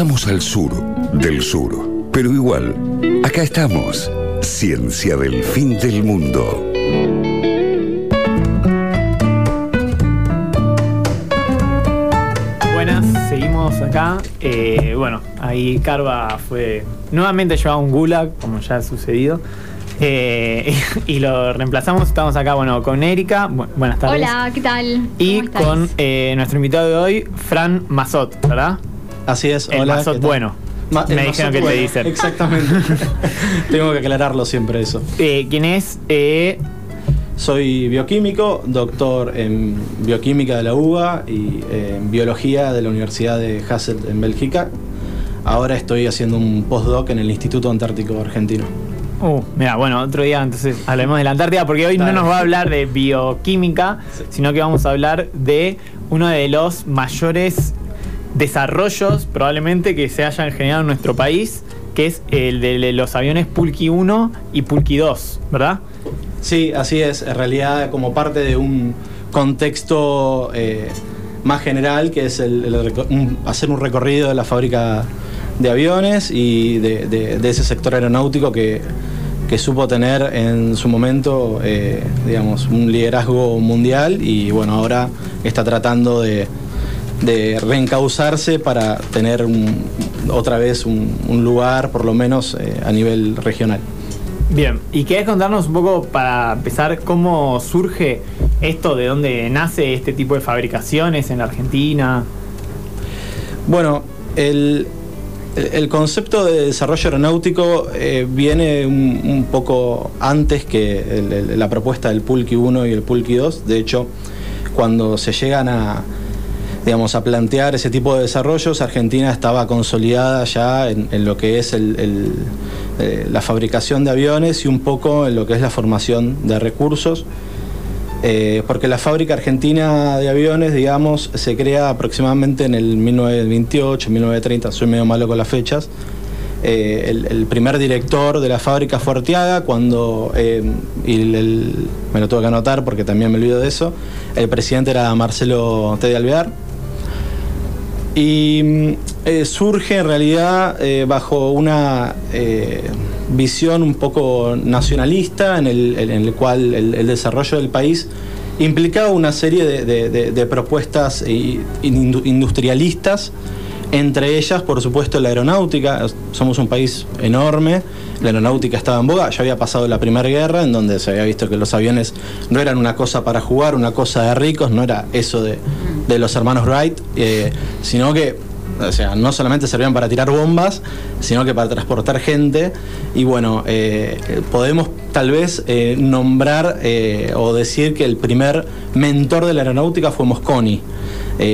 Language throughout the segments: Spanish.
estamos al sur del sur, pero igual, acá estamos. Ciencia del fin del mundo. Buenas, seguimos acá. Eh, bueno, ahí Carva fue nuevamente llevado a un gulag, como ya ha sucedido. Eh, y lo reemplazamos. Estamos acá, bueno, con Erika. Bu- buenas tardes. Hola, ¿qué tal? Y con eh, nuestro invitado de hoy, Fran Mazot, ¿verdad? Así es, El hola. Bueno. Ma- Me dijeron que te dicen. Exactamente. Tengo que aclararlo siempre eso. Eh, ¿Quién es? Eh, Soy bioquímico, doctor en bioquímica de la UBA y eh, en biología de la Universidad de Hasselt en Bélgica. Ahora estoy haciendo un postdoc en el Instituto Antártico Argentino. uh, mira, bueno, otro día entonces hablemos de la Antártida porque hoy Dale. no nos va a hablar de bioquímica, sino que vamos a hablar de uno de los mayores desarrollos probablemente que se hayan generado en nuestro país, que es el de los aviones Pulqui 1 y Pulqui 2, ¿verdad? Sí, así es. En realidad, como parte de un contexto eh, más general, que es el, hacer un recorrido de la fábrica de aviones y de, ese sector aeronáutico que, que supo tener en su momento, eh, digamos, un liderazgo mundial y bueno, ahora está tratando de, de reencauzarse para tener un- otra vez un, un lugar, por lo menos eh, a nivel regional. Bien, y querés contarnos un poco para empezar cómo surge esto, de dónde nace este tipo de fabricaciones en la Argentina. Bueno, el, el- concepto de desarrollo aeronáutico eh, viene un, un poco antes que el- el- la propuesta del Pulqui 1 y el Pulqui 2. De hecho, cuando se llegan a, digamos, a plantear ese tipo de desarrollos, Argentina estaba consolidada ya en, lo que es el- eh, la fabricación de aviones y un poco en lo que es la formación de recursos. Eh, porque la fábrica argentina de aviones, digamos, se crea aproximadamente en el 1928, 1930, soy medio malo con las fechas. Eh, el, primer director de la fábrica fue Arteaga, cuando, y me lo tuve que anotar porque también me olvido de eso, el presidente era Marcelo T. Alvear. Y mm, eh, surge en realidad eh, bajo una eh, visión un poco nacionalista en el, en el cual el, desarrollo del país implicaba una serie de, propuestas industrialistas, entre ellas, por supuesto, la aeronáutica. Somos un país enorme, la aeronáutica estaba en boga, ya había pasado la Primera Guerra, en donde se había visto que los aviones no eran una cosa para jugar, una cosa de ricos, no era eso de, los hermanos Wright, eh, sino que o sea, no solamente servían para tirar bombas, sino que para transportar gente. Y bueno, eh, podemos tal vez eh, nombrar eh, o decir que el primer mentor de la aeronáutica fue Mosconi.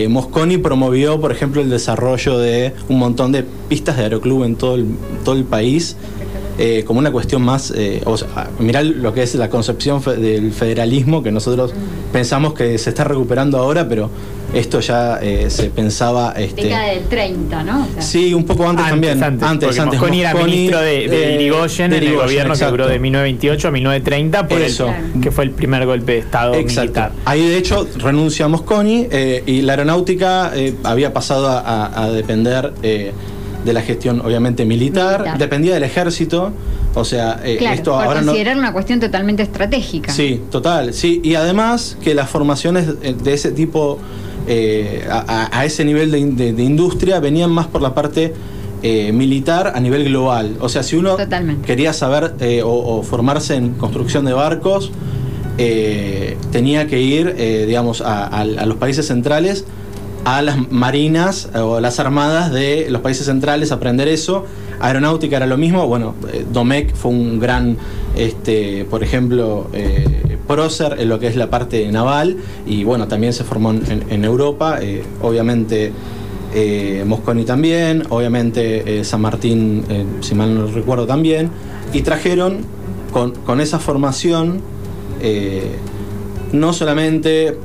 Mosconi promovió, por ejemplo, el desarrollo de un montón de pistas de aeroclub en todo el, todo el país. Eh, como una cuestión más, eh, o sea, mirá lo que es la concepción fe- del federalismo, que nosotros pensamos que se está recuperando ahora, pero esto ya eh, se pensaba... Este, Década del 30, ¿no? O sea, Sí, un poco antes, también. Antes, Antes, porque antes. Mosconi era Mosconi, ministro de, de eh, Irigoyen de en el gobierno exacto. que duró de 1928 a 1930, por Eso. el, que fue el primer golpe de Estado Exacto. militar. Ahí de hecho renuncia Mosconi eh, y la aeronáutica eh, había pasado a, a- a depender eh, de la gestión obviamente militar, Militar. dependía del ejército, o sea, eh, claro, esto por ahora no... considerar una cuestión totalmente estratégica. Sí, total, sí. Y además que las formaciones de ese tipo, eh, a, ese nivel de, de- de industria, venían más por la parte eh, militar a nivel global. O sea, si uno Totalmente. quería saber o, o formarse en construcción de barcos, tenía que ir, digamos, a, a- a los países centrales, a las marinas eh, o las armadas de los países centrales, a aprender eso. Aeronáutica era lo mismo. Bueno, eh, Domecq fue un gran, este, por ejemplo, eh, prócer en lo que es la parte naval y bueno, también se formó en, Europa. eh, obviamente eh, Mosconi también, obviamente San Martín, si mal no recuerdo también, y trajeron con, con esa formación no solamente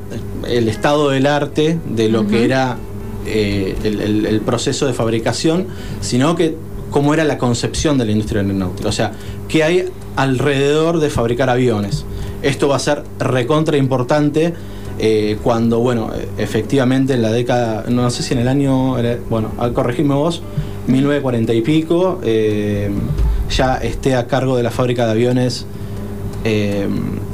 el estado del arte de lo que era eh, el, el- el proceso de fabricación, sino que cómo era la concepción de la industria aeronáutica. O sea, qué hay alrededor de fabricar aviones. Esto va a ser recontra importante eh, cuando, bueno, efectivamente en la década, no sé si en el año, bueno, al corregirme vos, 1940 y pico, eh, ya esté a cargo de la fábrica de aviones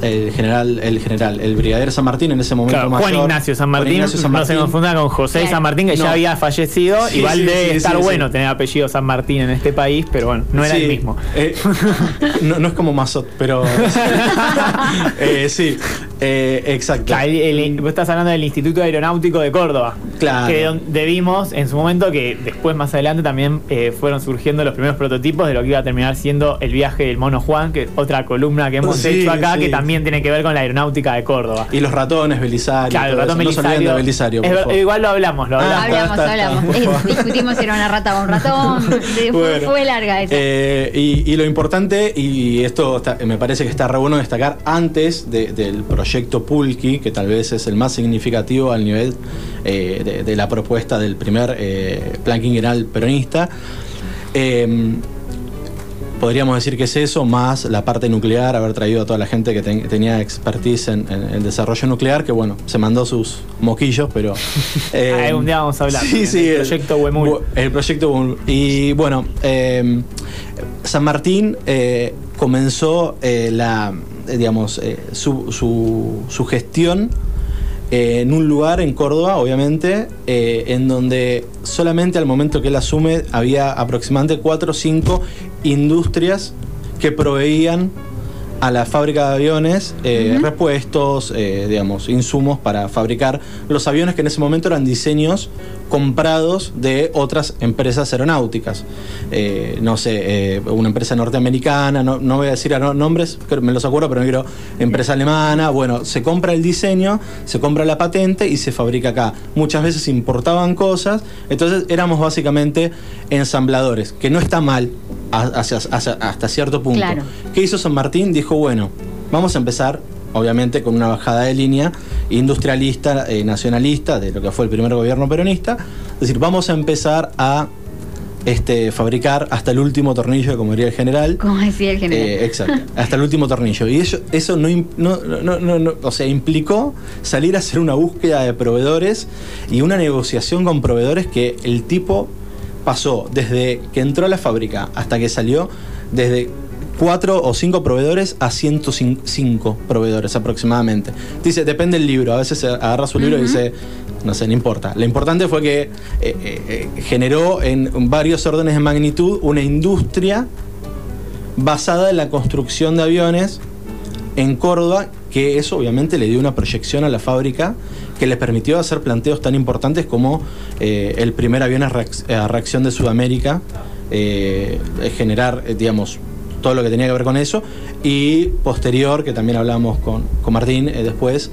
el general, el general, el brigadier San Martín en ese momento Claro, mayor. Juan Ignacio San Martín, Ignacio San no se confunda con José Claro. San Martín, que No. ya había fallecido. Sí, Igual sí, debe sí, estar sí, bueno sí. tener apellido San Martín en este país, pero bueno, no era Sí, el mismo. eh, no, no es como Mazot, pero. Eh, sí, eh, exacto. Claro, el- el- vos estás hablando del Instituto Aeronáutico de Córdoba. Claro. Que donde vimos en su momento que después, más adelante, también eh, fueron surgiendo los primeros prototipos de lo que iba a terminar siendo el viaje del Mono Juan, que es otra columna que hemos Sí, hecho acá, sí. que también tiene que ver con la aeronáutica de Córdoba. Y los ratones, Belisario. Claro, el ratón. No se olviden Belisario. de Belisario. Por igual lo hablamos, lo Ah, hablamos. hablamos, está, está. hablamos. Eh, discutimos si era una rata o un ratón. De- fue, Bueno. fue larga esa. Eh, y, y lo importante, y esto está- me parece que está re bueno destacar, antes de- del proyecto Pulki, que tal vez es el más significativo al nivel eh, de, de la propuesta del primer eh, plan quinquenal peronista, eh, podríamos decir que es eso, más la parte nuclear, haber traído a toda la gente que ten- tenía expertise en, en el desarrollo nuclear, que bueno, se mandó sus moquillos, pero... eh, un día vamos a hablar Sí, sí, el- proyecto Huemul. El proyecto Huemul. Y bueno, eh, San Martín eh, comenzó eh, la, digamos, eh, su, su- su gestión eh, en un lugar en Córdoba, obviamente, eh, en donde solamente al momento que él asume había aproximadamente cuatro o cinco industrias que proveían a la fábrica de aviones eh, repuestos, eh, digamos, insumos para fabricar los aviones que en ese momento eran diseños comprados de otras empresas aeronáuticas. Eh, no sé, una empresa norteamericana, no, no voy a decir nombres, me los acuerdo, pero no quiero, empresa alemana, bueno, se compra el diseño, se compra la patente y se fabrica acá. Muchas veces importaban cosas, entonces éramos básicamente ensambladores, que no está mal hacia- hacia- hasta cierto punto. Claro. ¿Qué hizo San Martín? Dijo, bueno, vamos a empezar, obviamente, con una bajada de línea industrialista, eh, nacionalista, de lo que fue el primer gobierno peronista. Es decir, vamos a empezar a este, fabricar hasta el último tornillo, como diría el general. Como decía el general. Eh, exacto, hasta el último tornillo. Y eso, eso no, no, no, no- o sea, implicó salir a hacer una búsqueda de proveedores y una negociación con proveedores que el tipo pasó desde que entró a la fábrica hasta que salió, desde cuatro o cinco proveedores a 105 proveedores aproximadamente. Dice, depende del libro, a veces agarra su libro y dice, no sé, no importa. Lo importante fue que eh, eh, eh, generó en varios órdenes de magnitud una industria basada en la construcción de aviones en Córdoba, que eso obviamente le dio una proyección a la fábrica que le permitió hacer planteos tan importantes como eh, el primer avión a, reac- a reacción de Sudamérica, eh, generar, eh, digamos, todo lo que tenía que ver con eso, y posterior, que también hablamos con, con Martín después,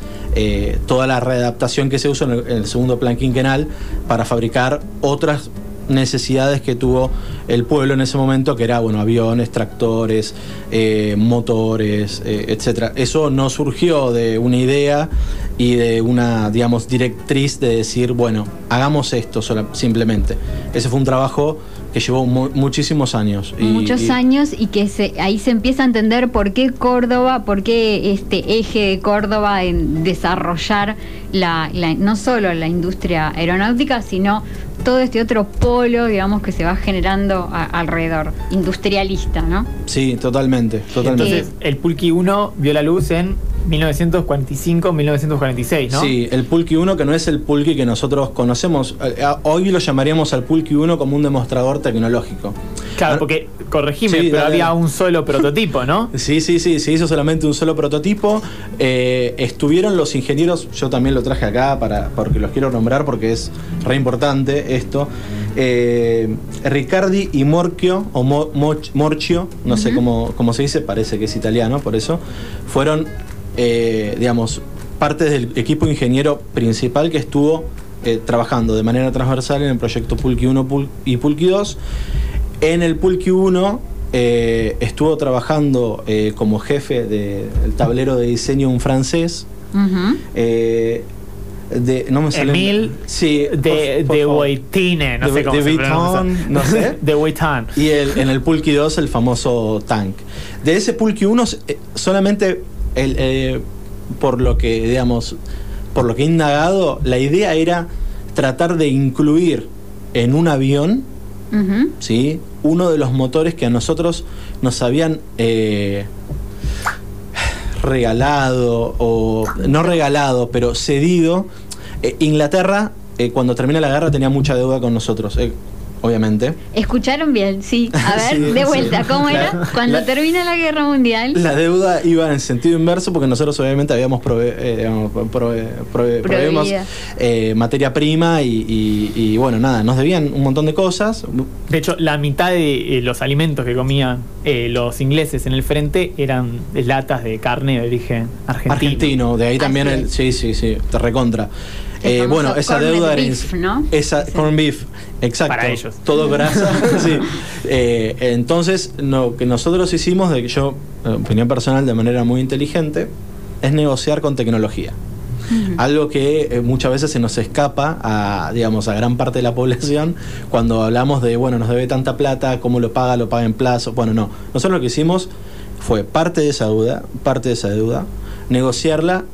toda la readaptación que se usó en el segundo plan quinquenal para fabricar otras necesidades que tuvo el pueblo en ese momento, que era bueno, aviones, tractores, eh, motores, eh, etcétera. Eso no surgió de una idea y de una, digamos, directriz de decir, bueno, hagamos esto sola- simplemente. Ese fue un trabajo que llevó mu- muchísimos años. y- Muchos y- años y que se, ahí se empieza a entender por qué Córdoba, por qué este eje de Córdoba en desarrollar la, la- no solo la industria aeronáutica, sino todo este otro polo, digamos, que se va generando a- alrededor, industrialista, ¿no? Sí, totalmente, totalmente. Entonces, el Pulqui 1 vio la luz en 1945-1946, ¿no? Sí, el Pulqui 1 que no es el Pulqui que nosotros conocemos. Eh, Hoy lo llamaríamos al Pulqui 1 como un demostrador tecnológico. Claro, Ah, porque, corregime, Sí, pero dale, había un solo prototipo, ¿no? Sí, sí, sí, se hizo solamente un solo prototipo. Eh, estuvieron los ingenieros, yo también lo traje acá para, porque los quiero nombrar porque es re importante esto. Eh, Riccardi y Morchio, o Mo- Morchio, no sé cómo, cómo se dice, parece que es italiano, por eso, fueron, eh, digamos, parte del equipo ingeniero principal que estuvo trabajando de manera transversal en el proyecto Pulqui 1 Pul- y Pulqui 2. En el Pulqui 1 eh, estuvo trabajando eh, como jefe del tablero de diseño un francés. Ujú. eh, de, no me sale- Emil sí, De, por- por de favor. Boitine, no De- sé cómo de se Vuitton, no sé. de Vuitton. Y el- en el Pulqui 2 el famoso tank. De ese Pulqui 1 eh, solamente el, eh, por lo que digamos por lo que he indagado, la idea era tratar de incluir en un avión ¿sí? Uno de los motores que a nosotros nos habían eh, regalado, o no regalado, pero cedido. Eh, Inglaterra, eh, cuando termina la guerra, tenía mucha deuda con nosotros, obviamente. Escucharon bien, sí. A ver, Sí, de vuelta, sí. ¿cómo era? La- Cuando la- termina la guerra mundial. La deuda iba en sentido inverso porque nosotros obviamente habíamos prove- eh, digamos, prove- prove- proveemos, Proveída. eh, materia prima y, y- y, bueno, nada, nos debían un montón de cosas. De hecho, la mitad de eh, los alimentos que comían eh, los ingleses en el frente eran latas de carne de origen argentino. Argentino, de ahí también Así el. Sí, sí, sí, te recontra. Eh, bueno, esa deuda era. beef, ¿no? Esa, Sí. corn beef, exacto. Para ellos. Todo grasa. sí. Eh, entonces, lo que nosotros hicimos, de que yo, eh, opinión personal, de manera muy inteligente, es negociar con tecnología. Algo que eh, muchas veces se nos escapa a, digamos, a gran parte de la población cuando hablamos de, bueno, nos debe tanta plata, cómo lo paga, lo paga en plazo. Bueno, no. Nosotros lo que hicimos fue parte de esa deuda, parte de esa deuda, negociarla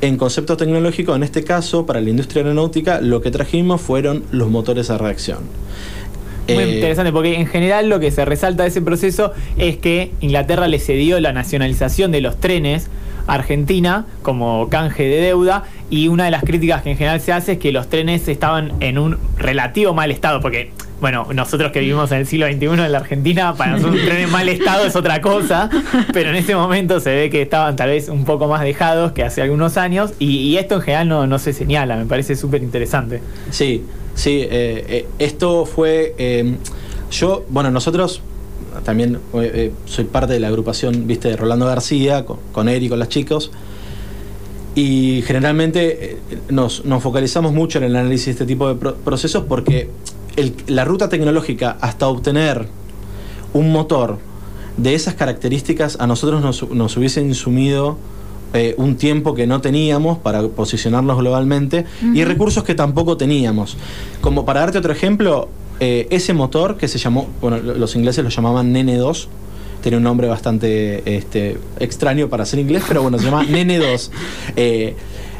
en conceptos tecnológicos, en este caso, para la industria aeronáutica, lo que trajimos fueron los motores a reacción. Muy Eh, interesante, porque en general lo que se resalta de ese proceso es que Inglaterra le cedió la nacionalización de los trenes a Argentina como canje de deuda y una de las críticas que en general se hace es que los trenes estaban en un relativo mal estado, porque bueno, nosotros que vivimos en el siglo XXI en la Argentina, para nosotros un tren en mal estado es otra cosa, pero en ese momento se ve que estaban tal vez un poco más dejados que hace algunos años y, esto en general no, no se señala, me parece súper interesante. Sí, sí, eh, eh, esto fue, eh, yo, bueno, nosotros también eh, soy parte de la agrupación, viste, de Rolando García, con, con Eric, con los chicos, y generalmente nos, nos focalizamos mucho en el análisis de este tipo de pro- procesos porque el- la ruta tecnológica hasta obtener un motor de esas características a nosotros nos, nos hubiese insumido eh, un tiempo que no teníamos para posicionarnos globalmente y recursos que tampoco teníamos. Como para darte otro ejemplo, eh, ese motor que se llamó, bueno, lo- los ingleses lo llamaban Nene 2, tiene un nombre bastante este, extraño para ser inglés, pero bueno, se llama Nene 2. Eh,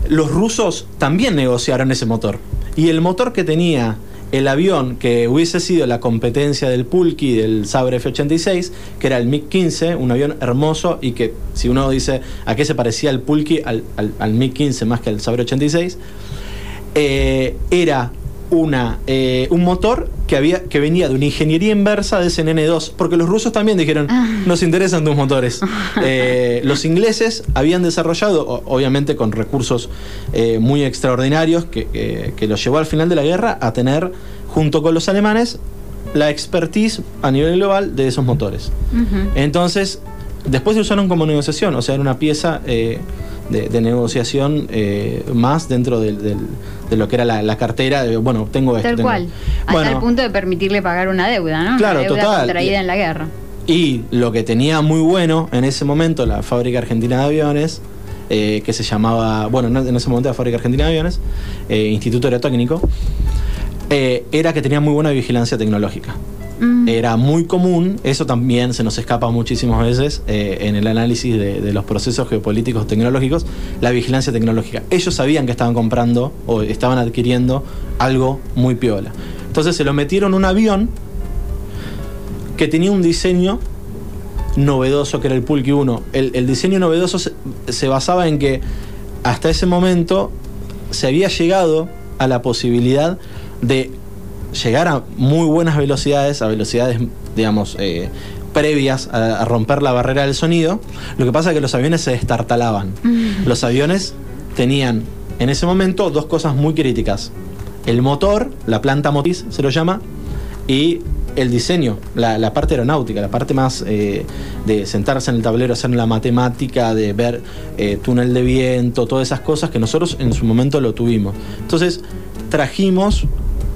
los rusos también negociaron ese motor. Y el motor que tenía el avión que hubiese sido la competencia del Pulki del Sabre F-86, que era el MiG-15, un avión hermoso y que si uno dice a qué se parecía el Pulki, al, al- al MiG-15 más que al Sabre 86, eh, era una, eh, un motor que, había, que venía de una ingeniería inversa de CNN2, porque los rusos también dijeron, nos interesan tus motores. Eh, los ingleses habían desarrollado, obviamente con recursos eh, muy extraordinarios, que, que- que los llevó al final de la guerra a tener, junto con los alemanes, la expertise a nivel global de esos motores. Entonces, después se usaron como negociación, o sea, era una pieza eh, de, de negociación eh, más dentro del- del- de lo que era la, la cartera. de, bueno, tengo esto. Tal tengo- cual. Hasta Bueno, el punto de permitirle pagar una deuda, ¿no? Claro, una deuda total. contraída en la guerra. Y lo que tenía muy bueno en ese momento la Fábrica Argentina de Aviones, eh, que se llamaba, bueno, no- en ese momento la Fábrica Argentina de Aviones, eh, Instituto Aerotécnico, eh, era que tenía muy buena vigilancia tecnológica. Mm. Era muy común, eso también se nos escapa muchísimas veces eh, en el análisis de, los procesos geopolíticos tecnológicos, la vigilancia tecnológica. Ellos sabían que estaban comprando o estaban adquiriendo algo muy piola. Entonces se lo metieron un avión que tenía un diseño novedoso que era el Pulky 1. El, el diseño novedoso se, se basaba en que hasta ese momento se había llegado a la posibilidad de llegar a muy buenas velocidades, a velocidades, digamos, eh, previas a, a romper la barrera del sonido. Lo que pasa es que los aviones se destartalaban. Los aviones tenían en ese momento dos cosas muy críticas. El motor, la planta motriz se lo llama, y el diseño, la, la parte aeronáutica, la parte más eh, de sentarse en el tablero, hacer la matemática, de ver eh, túnel de viento, todas esas cosas que nosotros en su momento lo tuvimos. Entonces trajimos,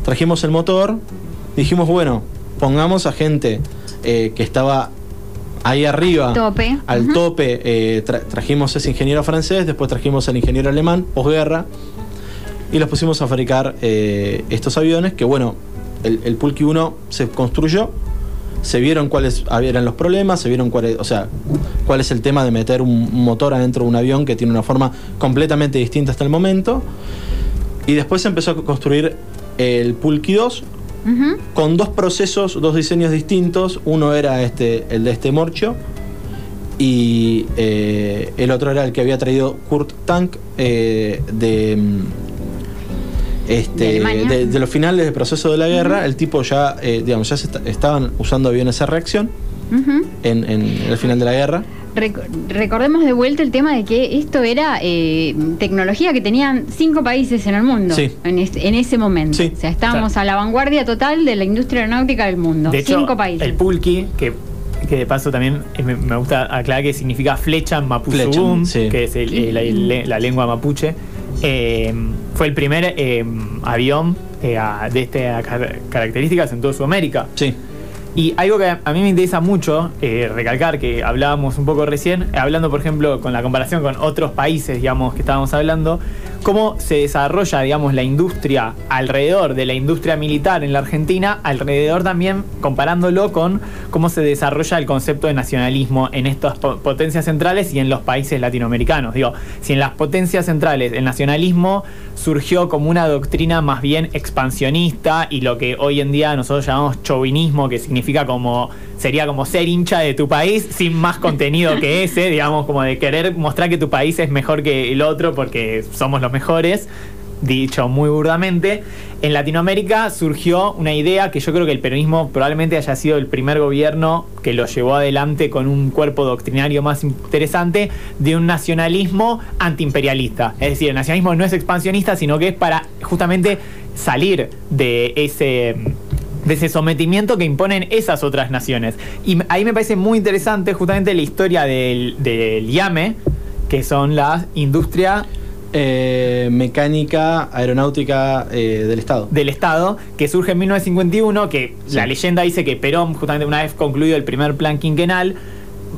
trajimos el motor, dijimos, bueno, pongamos a gente eh, que estaba ahí arriba, Tope. al tope, eh, tra- trajimos ese ingeniero francés, después trajimos al ingeniero alemán, posguerra, y los pusimos a fabricar eh, estos aviones que bueno, el, el Pulky 1 se construyó, se vieron cuáles eran los problemas, se vieron cuál es, o sea, cuál es el tema de meter un motor adentro de un avión que tiene una forma completamente distinta hasta el momento. Y después se empezó a construir el Pulky 2 Ujú. con dos procesos, dos diseños distintos. Uno era este, el de este morcho y eh, el otro era el que había traído Kurt Tank eh, de, mm, ¿De este, de, de los finales del proceso de la guerra. El tipo ya, eh, digamos, ya se esta- estaban usando aviones de reacción en, en el final de la guerra. Rec- recordemos de vuelta el tema de que esto era eh, tecnología que tenían cinco países en el mundo Sí. en, es- en ese momento. Sí. O sea, estábamos a la vanguardia total de la industria aeronáutica del mundo. De hecho, cinco países. el pulki, que, que de paso también me, me gusta aclarar que significa flecha sí. que es el- el- el- la lengua mapuche, eh, fue el primer eh, avión eh, de estas car- características en toda Sudamérica. Sí. Y algo que a mí me interesa mucho eh, recalcar, que hablábamos un poco recién, eh, hablando por ejemplo con la comparación con otros países, digamos, que estábamos hablando, cómo se desarrolla, digamos, la industria alrededor de la industria militar en la Argentina, alrededor también comparándolo con cómo se desarrolla el concepto de nacionalismo en estas po- potencias centrales y en los países latinoamericanos. Digo, si en las potencias centrales el nacionalismo surgió como una doctrina más bien expansionista y lo que hoy en día nosotros llamamos chauvinismo, que significa como sería como ser hincha de tu país sin más contenido que ese, digamos, como de querer mostrar que tu país es mejor que el otro porque somos los mejores. Dicho muy burdamente, en Latinoamérica surgió una idea que yo creo que el peronismo probablemente haya sido el primer gobierno que lo llevó adelante con un cuerpo doctrinario más interesante de un nacionalismo antiimperialista. Es decir, el nacionalismo no es expansionista, sino que es para justamente salir de ese de ese sometimiento que imponen esas otras naciones. Y ahí me parece muy interesante justamente la historia del, del IAME, que son las industrias Eh, mecánica aeronáutica eh, del Estado. del Estado, que surge en 1951, que Sí. la leyenda dice que Perón, justamente una vez concluido el primer plan quinquenal,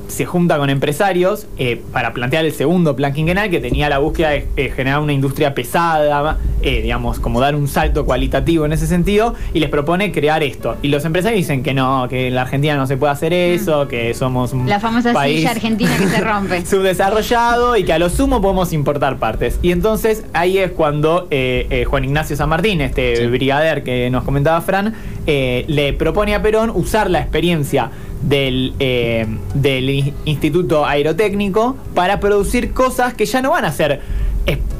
se junta con empresarios eh, para plantear el segundo plan quinquenal que tenía la búsqueda de eh, generar una industria pesada, eh, digamos, como dar un salto cualitativo en ese sentido, y les propone crear esto. Y los empresarios dicen que no, que en la Argentina no se puede hacer eso, que somos un Mm. La famosa país silla argentina que se rompe. subdesarrollado y que a lo sumo podemos importar partes. Y entonces ahí es cuando eh, eh, Juan Ignacio San Martín, este Sí. brigader que nos comentaba Fran, eh, le propone a Perón usar la experiencia del, eh, del in- Instituto Aerotécnico para producir cosas que ya no van a ser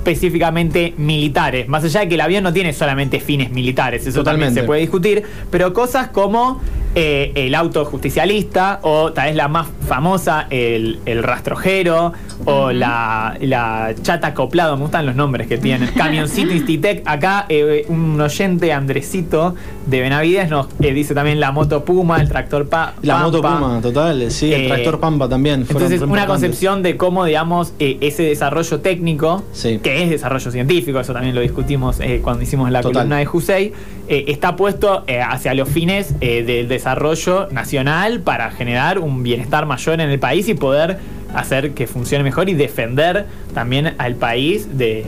específicamente militares, más allá de que el avión no tiene solamente fines militares, eso también Totalmente. se puede discutir, pero cosas como eh, el auto justicialista o tal vez la más famosa, el, el rastrojero o la, la chata acoplado, me gustan los nombres que tienen, camioncito Institec, acá eh, un oyente Andresito de Benavides nos eh, dice también la moto Puma, el tractor pa La moto. Puma, total, sí, el Eh, tractor Pampa también. Entonces, una concepción de cómo, digamos, eh, ese desarrollo técnico, Sí. que es desarrollo científico, eso también lo discutimos eh, cuando hicimos la Total. columna de Hussein, eh, está puesto eh, hacia los fines del desarrollo nacional para generar un bienestar mayor en el país y poder hacer que funcione mejor y defender también al país de,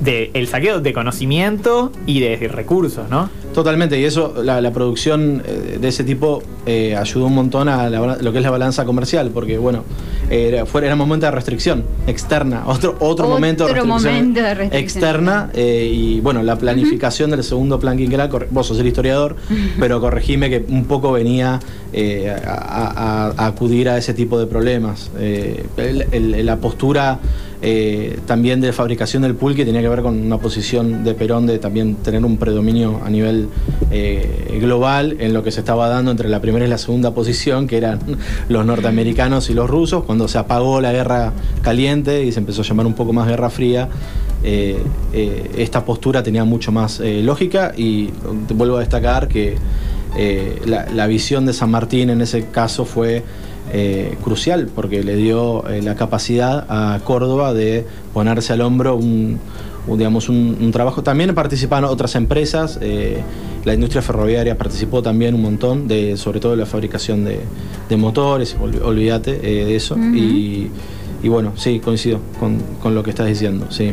de el saqueo de conocimiento y de recursos, ¿no? Totalmente, y eso, la, la producción eh, de ese tipo eh, ayudó un montón a la lo que es la balanza comercial, porque bueno, era, fuera, era un momento de restricción externa, otro, otro, Otro momento de restricción, momento de restricción. externa, eh, y bueno, la planificación del segundo plan quinquenal, vos sos el historiador, pero corregime que un poco venía eh, a, a- a acudir a ese tipo de problemas. El- el- la postura eh, también de fabricación del pulque tenía que ver con una posición de Perón de también tener un predominio a nivel eh, global en lo que se estaba dando entre la primera y la segunda posición, que eran los norteamericanos y los rusos, cuando se apagó la guerra caliente y se empezó a llamar un poco más guerra fría. eh, esta postura tenía mucho más lógica y vuelvo a destacar que la visión de San Martín en ese caso fue eh, crucial porque le dio eh, la capacidad a Córdoba de ponerse al hombro un, un, digamos, un, un trabajo. También participaron otras empresas, eh, la industria ferroviaria participó también un montón, de, sobre todo de la fabricación de, de motores, ol- olvídate de eso. Y bueno, sí, coincido con, con lo que estás diciendo, sí.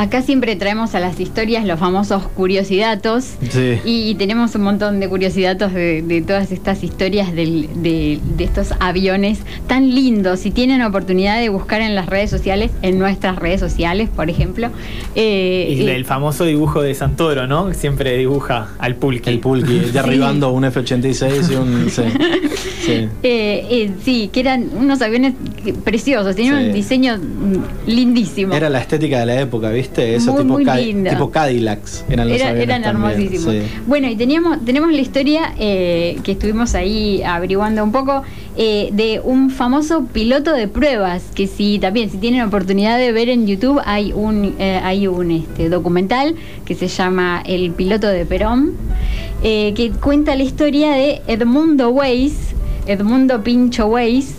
Acá siempre traemos a las historias los famosos curiosidatos. Sí. Y tenemos un montón de curiosidatos de, de todas estas historias del- de, de estos aviones tan lindos. Si tienen oportunidad de buscar en las redes sociales, en nuestras redes sociales, por ejemplo. eh, Y eh, el famoso dibujo de Santoro, ¿no? Siempre dibuja al pulqui. El Pulqui, derribando un F-86 y un. Sí. sí. Eh, eh, sí, que eran unos aviones preciosos, tenían Sí. un diseño mm, lindísimo. Era la estética de la época, ¿viste? Eso Muy, tipo, muy Ca- lindo. tipo Cadillacs eran los Era- eran hermosísimos. sí. Bueno, y teníamos, tenemos la historia eh, que estuvimos ahí averiguando un poco eh, de un famoso piloto de pruebas, que si también, si tienen oportunidad de ver en YouTube, hay un, eh, hay un este, documental que se llama El piloto de Perón, eh, que cuenta la historia de Edmundo Weiss, Edmundo Pincho Weiss,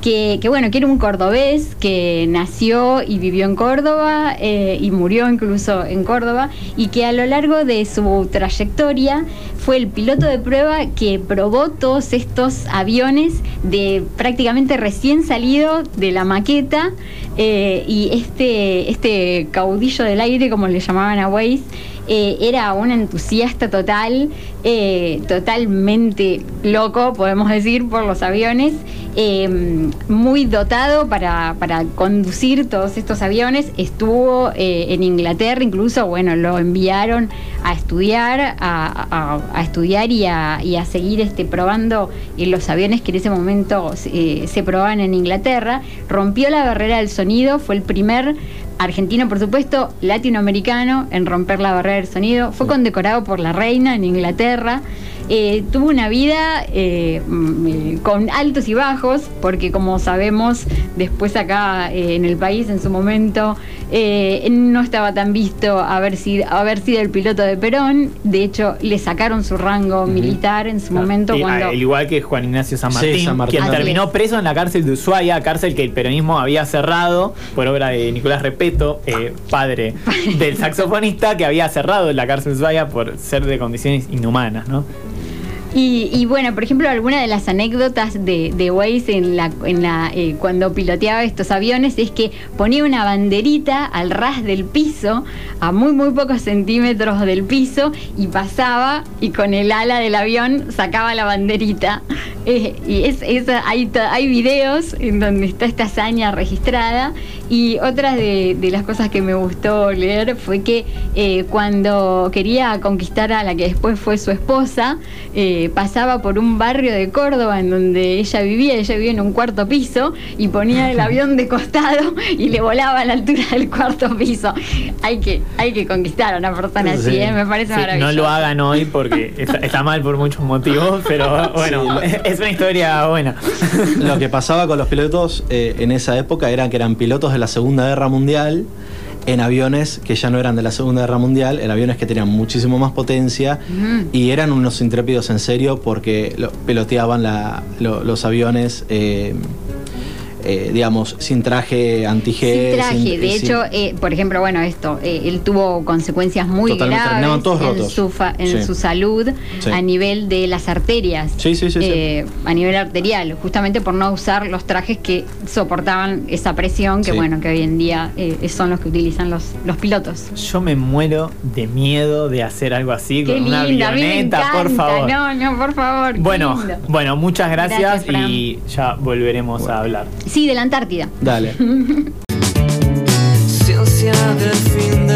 que, bueno, que era un cordobés que nació y vivió en Córdoba eh, y murió incluso en Córdoba y que a lo largo de su trayectoria fue el piloto de prueba que probó todos estos aviones de prácticamente recién salido de la maqueta eh, y este, este caudillo del aire, como le llamaban a Weiss, eh, era un entusiasta total, eh, totalmente loco, podemos decir, por los aviones, eh, muy dotado para, para conducir todos estos aviones. Estuvo en Inglaterra, incluso, bueno, lo enviaron a estudiar, a, estudiar y a, y a seguir este, probando los aviones que en ese momento se probaban en Inglaterra. Rompió la barrera del sonido, fue el primer argentino, por supuesto, latinoamericano en romper la barrera del sonido. Fue condecorado por la reina en Inglaterra. Eh, tuvo una vida eh, mm, eh, con altos y bajos, porque como sabemos, después acá eh, en el país en su momento eh, no estaba tan visto haber sido, haber sido el piloto de Perón. De hecho, le sacaron su rango militar en su momento Y, cuando... al igual que Juan Ignacio San Sí, Martín, San Martín quien terminó preso en la cárcel de Ushuaia, cárcel que el peronismo había cerrado por obra de Nicolás Repeto, eh, padre del saxofonista, que había cerrado la cárcel de Ushuaia por ser de condiciones inhumanas, ¿no? Y, y bueno, por ejemplo, alguna de las anécdotas de, de Waze en la, en la, eh, cuando piloteaba estos aviones es que ponía una banderita al ras del piso, a muy muy pocos centímetros del piso, y pasaba y con el ala del avión sacaba la banderita. Eh, y es, es- hay, hay videos en donde está esta hazaña registrada. Y otra de, de las cosas que me gustó leer fue que eh, cuando quería conquistar a la que después fue su esposa, eh, pasaba por un barrio de Córdoba en donde ella vivía, ella vivía en un cuarto piso, y ponía el avión de costado y le volaba a la altura del cuarto piso. Hay que, hay que conquistar a una persona así, Sí. ¿eh? me parece Sí, maravilloso. no lo hagan hoy porque está, está mal por muchos motivos, pero bueno, Sí, es una historia buena. Lo que pasaba con los pilotos eh, en esa época era que eran pilotos de la Segunda Guerra Mundial en aviones que ya no eran de la Segunda Guerra Mundial, en aviones que tenían muchísimo más potencia Mm. y eran unos intrépidos en serio porque lo- piloteaban la- lo- los aviones, eh, eh, digamos, sin traje anti-G. Sin traje, sin- de sin- hecho, eh, por ejemplo, bueno, esto, eh, él tuvo consecuencias muy Totalmente, graves todos en, rotos. su, fa- en Sí. su salud Sí. a nivel de las arterias, Sí, sí, sí, sí. eh, a nivel arterial, justamente por no usar los trajes que soportaban esa presión, que Sí. bueno, que hoy en día eh, son los que utilizan los, los pilotos. Yo me muero de miedo de hacer algo así Qué con una lindo, avioneta, por favor. No, no, por favor. Bueno, bueno, muchas gracias, y ya volveremos a hablar. Sí, de la Antártida. Dale. Ciencia del fin de